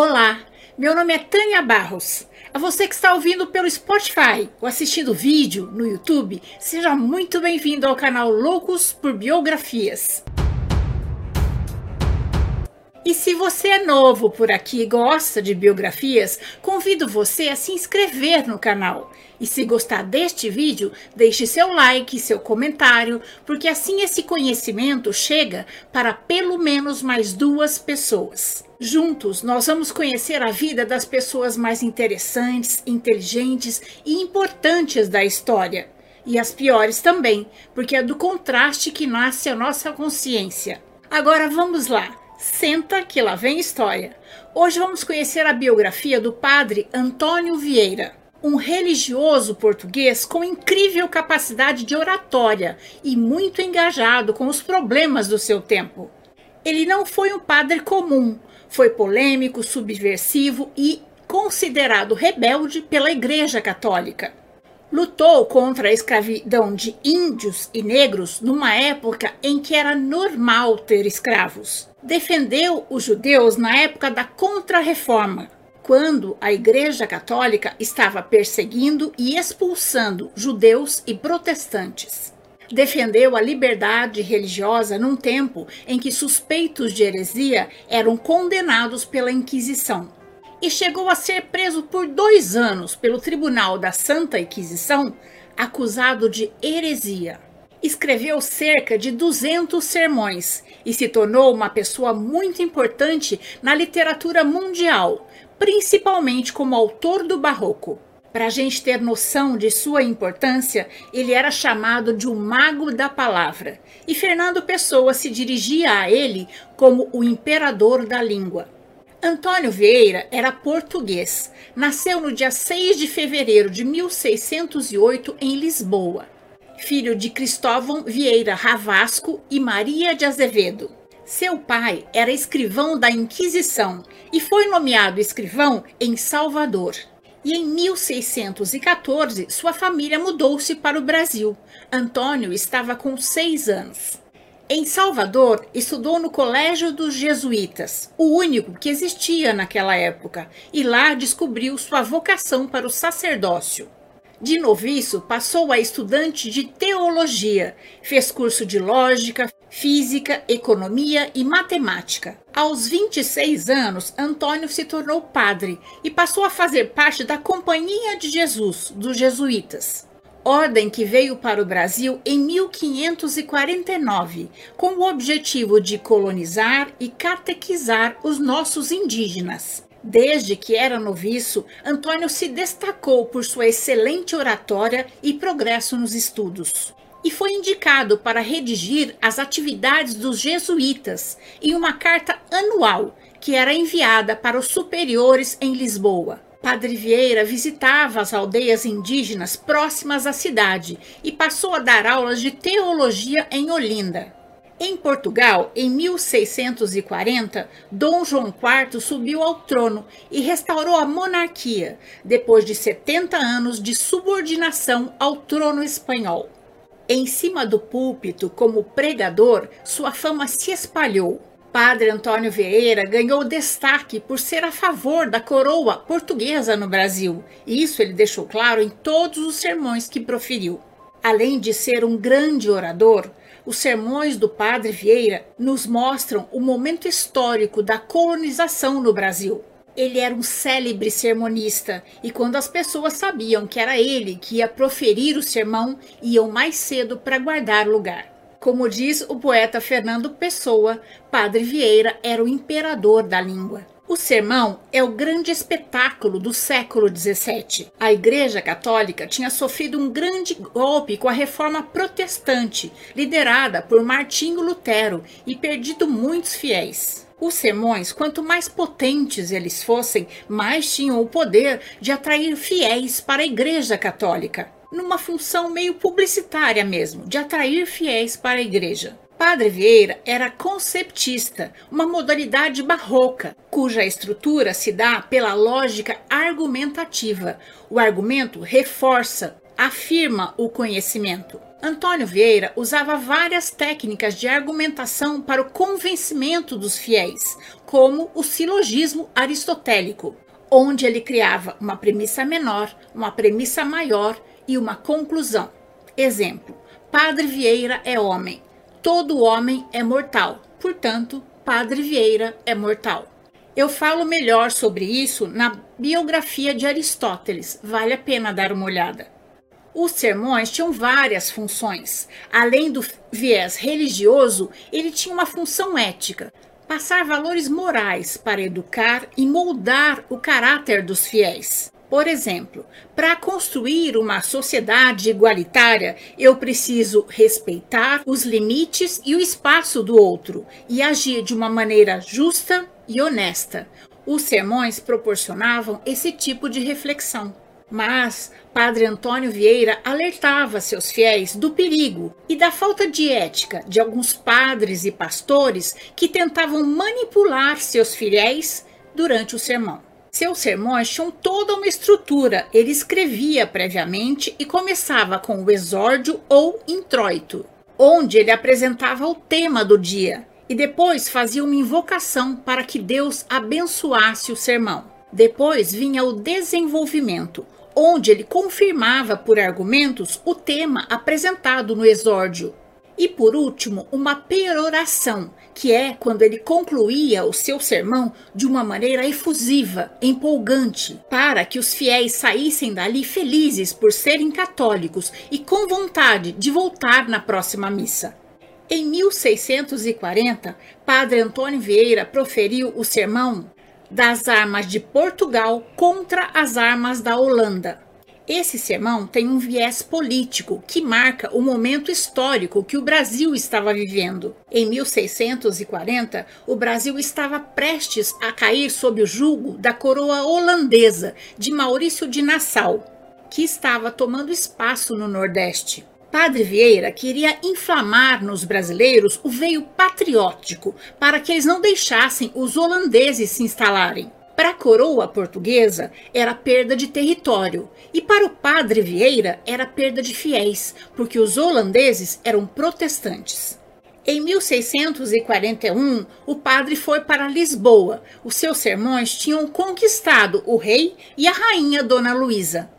Olá, meu nome é Tânia Barros. A você que está ouvindo pelo Spotify ou assistindo vídeo no YouTube, seja muito bem-vindo ao canal Loucos por Biografias. E se você é novo por aqui e gosta de biografias, convido você a se inscrever no canal. E se gostar deste vídeo, deixe seu like, seu comentário, porque assim esse conhecimento chega para pelo menos mais duas pessoas. Juntos, nós vamos conhecer a vida das pessoas mais interessantes, inteligentes e importantes da história. E as piores também, porque é do contraste que nasce a nossa consciência. Agora vamos lá. Senta que lá vem história. Hoje vamos conhecer a biografia do padre Antônio Vieira, um religioso português com incrível capacidade de oratória e muito engajado com os problemas do seu tempo. Ele não foi um padre comum, foi polêmico, subversivo e considerado rebelde pela Igreja Católica. Lutou contra a escravidão de índios e negros numa época em que era normal ter escravos. Defendeu os judeus na época da Contra-Reforma, quando a Igreja Católica estava perseguindo e expulsando judeus e protestantes. Defendeu a liberdade religiosa num tempo em que suspeitos de heresia eram condenados pela Inquisição e chegou a ser preso por dois anos pelo Tribunal da Santa Inquisição, acusado de heresia. Escreveu cerca de 200 sermões e se tornou uma pessoa muito importante na literatura mundial, principalmente como autor do Barroco. Para a gente ter noção de sua importância, ele era chamado de o Mago da Palavra, e Fernando Pessoa se dirigia a ele como o imperador da língua. Antônio Vieira era português. Nasceu no dia 6 de fevereiro de 1608 em Lisboa. Filho de Cristóvão Vieira Ravasco e Maria de Azevedo. Seu pai era escrivão da Inquisição e foi nomeado escrivão em Salvador. E em 1614, sua família mudou-se para o Brasil. Antônio estava com seis anos. Em Salvador, estudou no Colégio dos Jesuítas, o único que existia naquela época, e lá descobriu sua vocação para o sacerdócio. De noviço, passou a estudante de teologia, fez curso de lógica, física, economia e matemática. Aos 26 anos, Antônio se tornou padre e passou a fazer parte da Companhia de Jesus, dos Jesuítas ordem que veio para o Brasil em 1549, com o objetivo de colonizar e catequizar os nossos indígenas. Desde que era noviço, Antônio se destacou por sua excelente oratória e progresso nos estudos. E foi indicado para redigir as atividades dos jesuítas em uma carta anual que era enviada para os superiores em Lisboa. Padre Vieira visitava as aldeias indígenas próximas à cidade e passou a dar aulas de teologia em Olinda. Em Portugal, em 1640, Dom João IV subiu ao trono e restaurou a monarquia, depois de 70 anos de subordinação ao trono espanhol. Em cima do púlpito, como pregador, sua fama se espalhou. Padre Antônio Vieira ganhou destaque por ser a favor da coroa portuguesa no Brasil. Isso ele deixou claro em todos os sermões que proferiu. Além de ser um grande orador, os sermões do Padre Vieira nos mostram o momento histórico da colonização no Brasil. Ele era um célebre sermonista e quando as pessoas sabiam que era ele que ia proferir o sermão, iam mais cedo para guardar lugar. Como diz o poeta Fernando Pessoa, Padre Vieira era o imperador da língua. O sermão é o grande espetáculo do século XVII. A Igreja Católica tinha sofrido um grande golpe com a reforma protestante, liderada por Martinho Lutero, e perdido muitos fiéis. Os sermões, quanto mais potentes eles fossem, mais tinham o poder de atrair fiéis para a Igreja Católica numa função meio publicitária mesmo, de atrair fiéis para a igreja. Padre Vieira era conceptista, uma modalidade barroca, cuja estrutura se dá pela lógica argumentativa. O argumento reforça, afirma o conhecimento. Antônio Vieira usava várias técnicas de argumentação para o convencimento dos fiéis, como o silogismo aristotélico, onde ele criava uma premissa menor, uma premissa maior e uma conclusão. Exemplo: Padre Vieira é homem, todo homem é mortal, portanto, Padre Vieira é mortal. Eu falo melhor sobre isso na biografia de Aristóteles, vale a pena dar uma olhada. Os sermões tinham várias funções. Além do viés religioso, ele tinha uma função ética, passar valores morais para educar e moldar o caráter dos fiéis. Por exemplo, para construir uma sociedade igualitária, eu preciso respeitar os limites e o espaço do outro e agir de uma maneira justa e honesta. Os sermões proporcionavam esse tipo de reflexão. Mas Padre Antônio Vieira alertava seus fiéis do perigo e da falta de ética de alguns padres e pastores que tentavam manipular seus fiéis durante o sermão. Seus sermões tinham toda uma estrutura. Ele escrevia previamente e começava com o exórdio ou introito, onde ele apresentava o tema do dia e depois fazia uma invocação para que Deus abençoasse o sermão. Depois vinha o desenvolvimento, onde ele confirmava por argumentos o tema apresentado no exórdio. E por último, uma peroração, que é quando ele concluía o seu sermão de uma maneira efusiva, empolgante, para que os fiéis saíssem dali felizes por serem católicos e com vontade de voltar na próxima missa. Em 1640, Padre Antônio Vieira proferiu o sermão das armas de Portugal contra as armas da Holanda. Esse sermão tem um viés político que marca o momento histórico que o Brasil estava vivendo. Em 1640, o Brasil estava prestes a cair sob o jugo da coroa holandesa de Maurício de Nassau, que estava tomando espaço no Nordeste. Padre Vieira queria inflamar nos brasileiros o veio patriótico para que eles não deixassem os holandeses se instalarem. Para a coroa portuguesa era perda de território e para o padre Vieira era perda de fiéis, porque os holandeses eram protestantes. Em 1641, o padre foi para Lisboa. Os seus sermões tinham conquistado o rei e a rainha Dona Luísa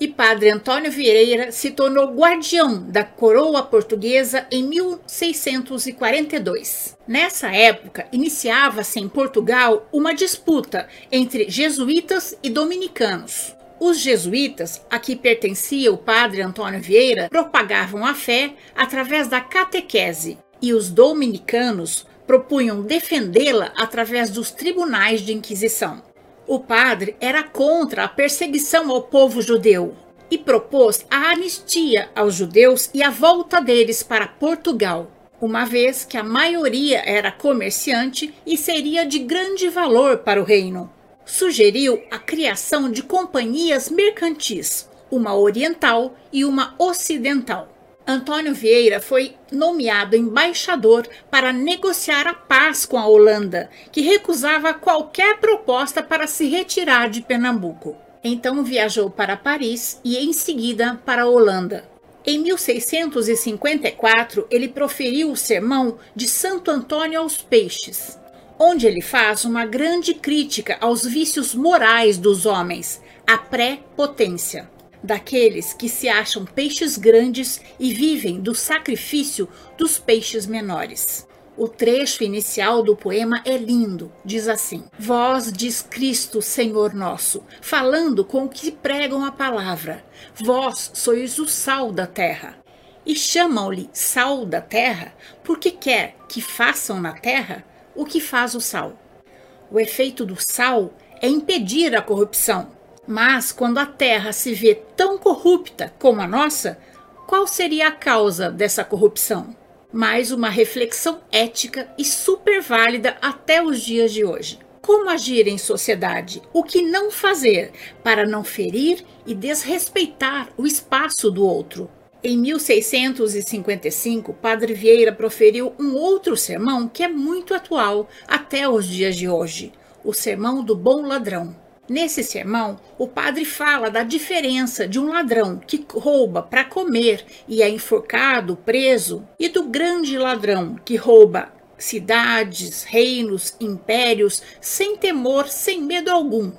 e Padre Antônio Vieira se tornou guardião da coroa portuguesa em 1642. Nessa época, iniciava-se em Portugal uma disputa entre jesuítas e dominicanos. Os jesuítas, a que pertencia o padre Antônio Vieira, propagavam a fé através da catequese, e os dominicanos propunham defendê-la através dos tribunais de Inquisição. O padre era contra a perseguição ao povo judeu e propôs a anistia aos judeus e a volta deles para Portugal, uma vez que a maioria era comerciante e seria de grande valor para o reino. Sugeriu a criação de companhias mercantis, uma oriental e uma ocidental. Antônio Vieira foi nomeado embaixador para negociar a paz com a Holanda, que recusava qualquer proposta para se retirar de Pernambuco. Então viajou para Paris e em seguida para a Holanda. Em 1654, ele proferiu o sermão de Santo Antônio aos Peixes, onde ele faz uma grande crítica aos vícios morais dos homens, a pré-potência daqueles que se acham peixes grandes e vivem do sacrifício dos peixes menores. O trecho inicial do poema é lindo, diz assim: Vós diz Cristo, Senhor nosso, falando com os que pregam a palavra. Vós sois o sal da terra. E chamam-lhe sal da terra, porque quer que façam na terra o que faz o sal. O efeito do sal é impedir a corrupção, mas quando a terra se vê tão corrupta como a nossa, qual seria a causa dessa corrupção? Mais uma reflexão ética e super válida até os dias de hoje. Como agir em sociedade? O que não fazer para não ferir e desrespeitar o espaço do outro? Em 1655, Padre Vieira proferiu um outro sermão que é muito atual até os dias de hoje: o Sermão do Bom Ladrão Nesse sermão, o padre fala da diferença de um ladrão que rouba para comer e é enforcado, preso, e do grande ladrão que rouba cidades, reinos, impérios, sem temor, sem medo algum.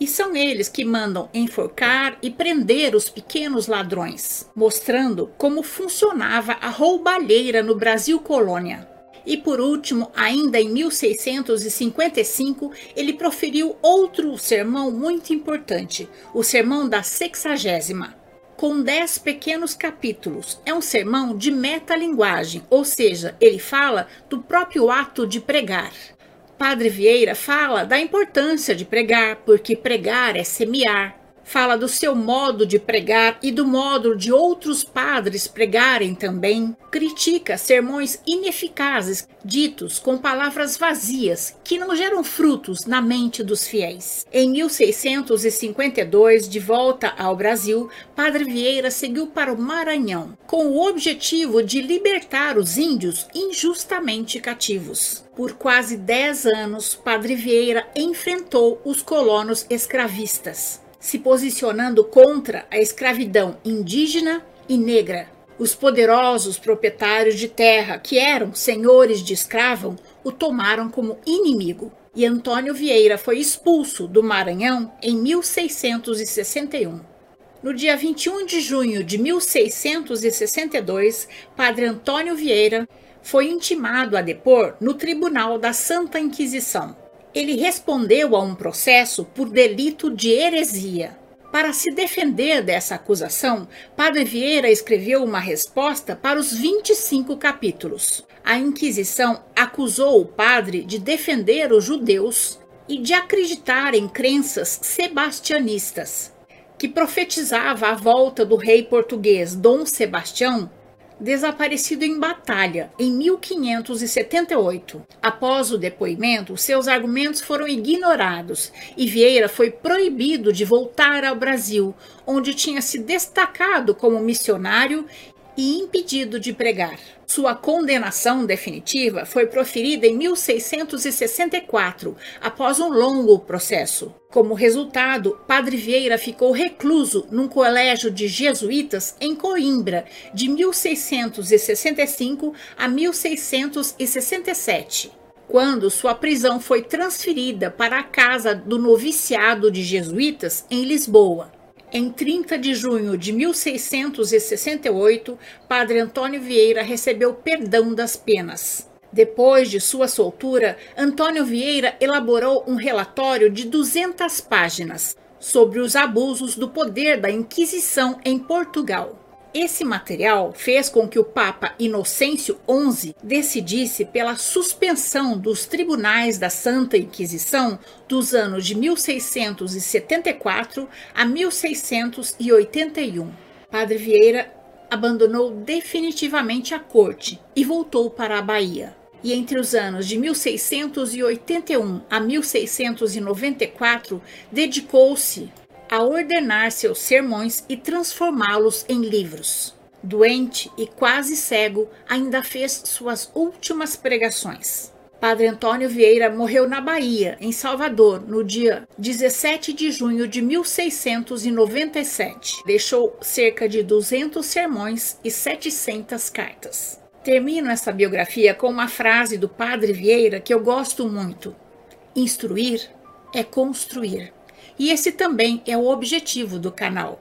E são eles que mandam enforcar e prender os pequenos ladrões, mostrando como funcionava a roubalheira no Brasil colônia. E por último, ainda em 1655, ele proferiu outro sermão muito importante, o Sermão da Sexagésima, com dez pequenos capítulos. É um sermão de metalinguagem, ou seja, ele fala do próprio ato de pregar. Padre Vieira fala da importância de pregar, porque pregar é semear, fala do seu modo de pregar e do modo de outros padres pregarem também, critica sermões ineficazes, ditos com palavras vazias, que não geram frutos na mente dos fiéis. Em 1652, de volta ao Brasil, Padre Vieira seguiu para o Maranhão, com o objetivo de libertar os índios injustamente cativos. Por quase dez anos, Padre Vieira enfrentou os colonos escravistas se posicionando contra a escravidão indígena e negra. Os poderosos proprietários de terra, que eram senhores de escravam, o tomaram como inimigo. E Antônio Vieira foi expulso do Maranhão em 1661. No dia 21 de junho de 1662, Padre Antônio Vieira foi intimado a depor no Tribunal da Santa Inquisição ele respondeu a um processo por delito de heresia. Para se defender dessa acusação, Padre Vieira escreveu uma resposta para os 25 capítulos. A Inquisição acusou o padre de defender os judeus e de acreditar em crenças sebastianistas, que profetizava a volta do rei português Dom Sebastião desaparecido em batalha em 1578. Após o depoimento, seus argumentos foram ignorados e Vieira foi proibido de voltar ao Brasil, onde tinha se destacado como missionário e impedido de pregar. Sua condenação definitiva foi proferida em 1664, após um longo processo. Como resultado, Padre Vieira ficou recluso num colégio de jesuítas em Coimbra, de 1665 a 1667 quando sua prisão foi transferida para a casa do noviciado de jesuítas em Lisboa. Em 30 de junho de 1668, Padre Antônio Vieira recebeu perdão das penas. Depois de sua soltura, Antônio Vieira elaborou um relatório de 200 páginas sobre os abusos do poder da Inquisição em Portugal. Esse material fez com que o Papa Inocêncio XI decidisse pela suspensão dos tribunais da Santa Inquisição dos anos de 1674 a 1681. Padre Vieira abandonou definitivamente a corte e voltou para a Bahia. E entre os anos de 1681 a 1694, dedicou-se a ordenar seus sermões e transformá-los em livros. Doente e quase cego, ainda fez suas últimas pregações. Padre Antônio Vieira morreu na Bahia, em Salvador, no dia 17 de junho de 1697. Deixou cerca de 200 sermões e 700 cartas. Termino essa biografia com uma frase do Padre Vieira que eu gosto muito: Instruir é construir. E esse também é o objetivo do canal: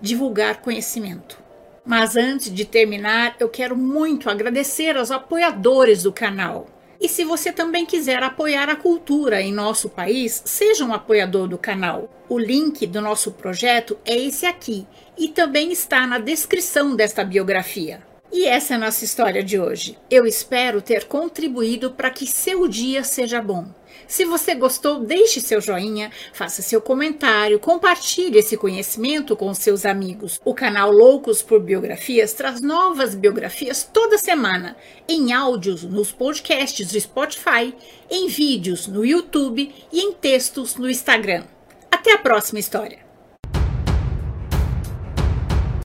divulgar conhecimento. Mas antes de terminar, eu quero muito agradecer aos apoiadores do canal. E se você também quiser apoiar a cultura em nosso país, seja um apoiador do canal. O link do nosso projeto é esse aqui e também está na descrição desta biografia. E essa é a nossa história de hoje. Eu espero ter contribuído para que seu dia seja bom. Se você gostou, deixe seu joinha, faça seu comentário, compartilhe esse conhecimento com seus amigos. O canal Loucos por Biografias traz novas biografias toda semana, em áudios nos podcasts do Spotify, em vídeos no YouTube e em textos no Instagram. Até a próxima história!